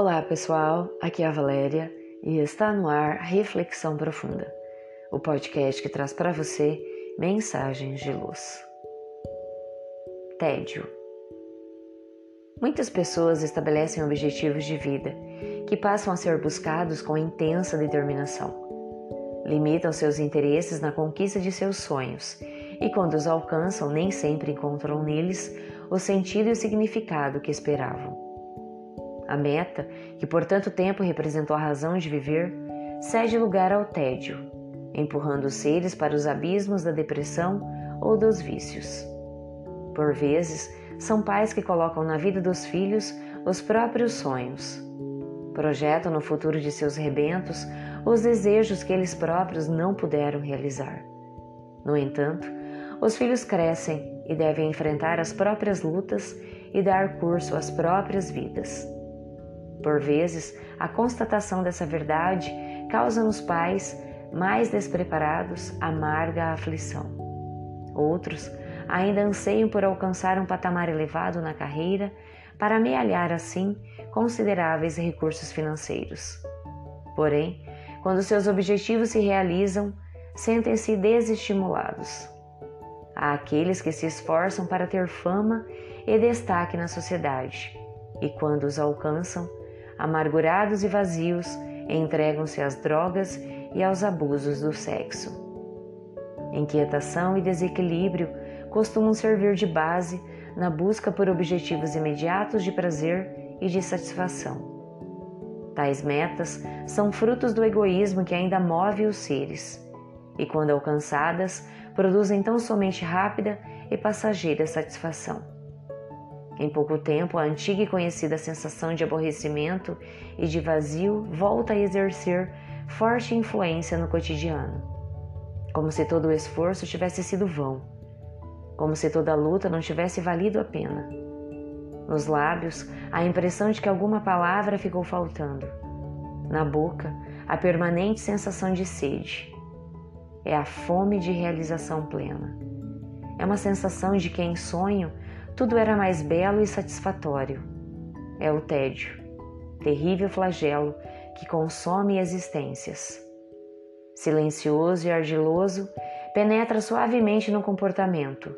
Olá pessoal, aqui é a Valéria e está no ar Reflexão Profunda, o podcast que traz para você mensagens de luz. Tédio. Muitas pessoas estabelecem objetivos de vida que passam a ser buscados com intensa determinação. Limitam seus interesses na conquista de seus sonhos e, quando os alcançam, nem sempre encontram neles o sentido e o significado que esperavam. A meta, que por tanto tempo representou a razão de viver, cede lugar ao tédio, empurrando os seres para os abismos da depressão ou dos vícios. Por vezes, são pais que colocam na vida dos filhos os próprios sonhos. Projetam no futuro de seus rebentos os desejos que eles próprios não puderam realizar. No entanto, os filhos crescem e devem enfrentar as próprias lutas e dar curso às próprias vidas. Por vezes, a constatação dessa verdade causa nos pais mais despreparados amarga aflição. Outros ainda anseiam por alcançar um patamar elevado na carreira para amealhar assim consideráveis recursos financeiros. Porém, quando seus objetivos se realizam, sentem-se desestimulados. Há aqueles que se esforçam para ter fama e destaque na sociedade, e quando os alcançam, amargurados e vazios, entregam-se às drogas e aos abusos do sexo. Inquietação e desequilíbrio costumam servir de base na busca por objetivos imediatos de prazer e de satisfação. Tais metas são frutos do egoísmo que ainda move os seres, e quando alcançadas, produzem tão somente rápida e passageira satisfação. Em pouco tempo, a antiga e conhecida sensação de aborrecimento e de vazio volta a exercer forte influência no cotidiano. Como se todo o esforço tivesse sido vão, como se toda a luta não tivesse valido a pena. Nos lábios, a impressão de que alguma palavra ficou faltando. Na boca, a permanente sensação de sede é a fome de realização plena. É uma sensação de que em sonho tudo era mais belo e satisfatório. É o tédio, terrível flagelo que consome existências. Silencioso e ardiloso, penetra suavemente no comportamento,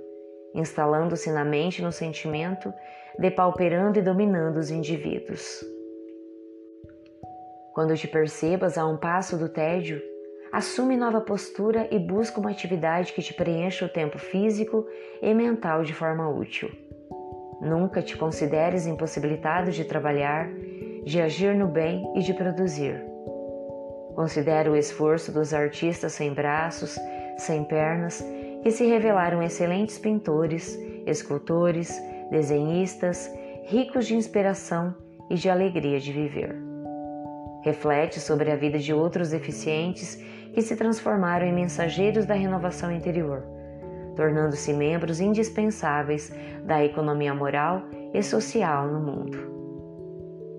instalando-se na mente e no sentimento, depauperando e dominando os indivíduos. Quando te percebas a um passo do tédio, Assume nova postura e busca uma atividade que te preencha o tempo físico e mental de forma útil. Nunca te consideres impossibilitado de trabalhar, de agir no bem e de produzir. Considera o esforço dos artistas sem braços, sem pernas, que se revelaram excelentes pintores, escultores, desenhistas, ricos de inspiração e de alegria de viver. Reflete sobre a vida de outros deficientes que se transformaram em mensageiros da renovação interior, tornando-se membros indispensáveis da economia moral e social no mundo.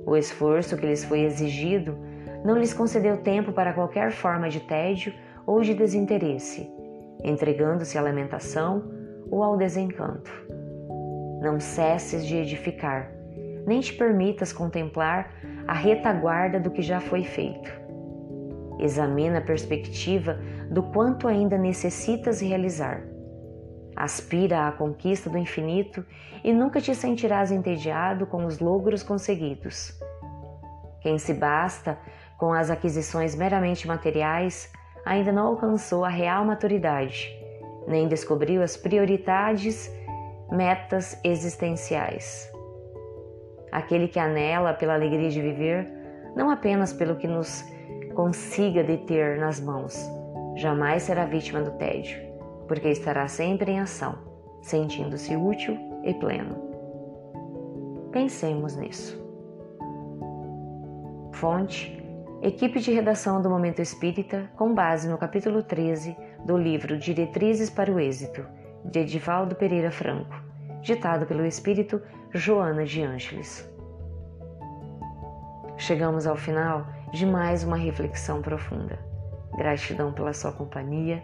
O esforço que lhes foi exigido não lhes concedeu tempo para qualquer forma de tédio ou de desinteresse, entregando-se à lamentação ou ao desencanto. Não cesses de edificar, nem te permitas contemplar a retaguarda do que já foi feito Examina a perspectiva do quanto ainda necessitas realizar. Aspira à conquista do infinito e nunca te sentirás entediado com os logros conseguidos. Quem se basta com as aquisições meramente materiais ainda não alcançou a real maturidade, nem descobriu as prioridades, metas existenciais. Aquele que anela pela alegria de viver, não apenas pelo que nos consiga deter nas mãos, jamais será vítima do tédio, porque estará sempre em ação, sentindo-se útil e pleno. Pensemos nisso. Fonte: Equipe de redação do Momento Espírita, com base no capítulo 13 do livro Diretrizes para o Êxito, de Edivaldo Pereira Franco, ditado pelo Espírito Joana de Ângeles. Chegamos ao final de mais uma reflexão profunda. Gratidão pela sua companhia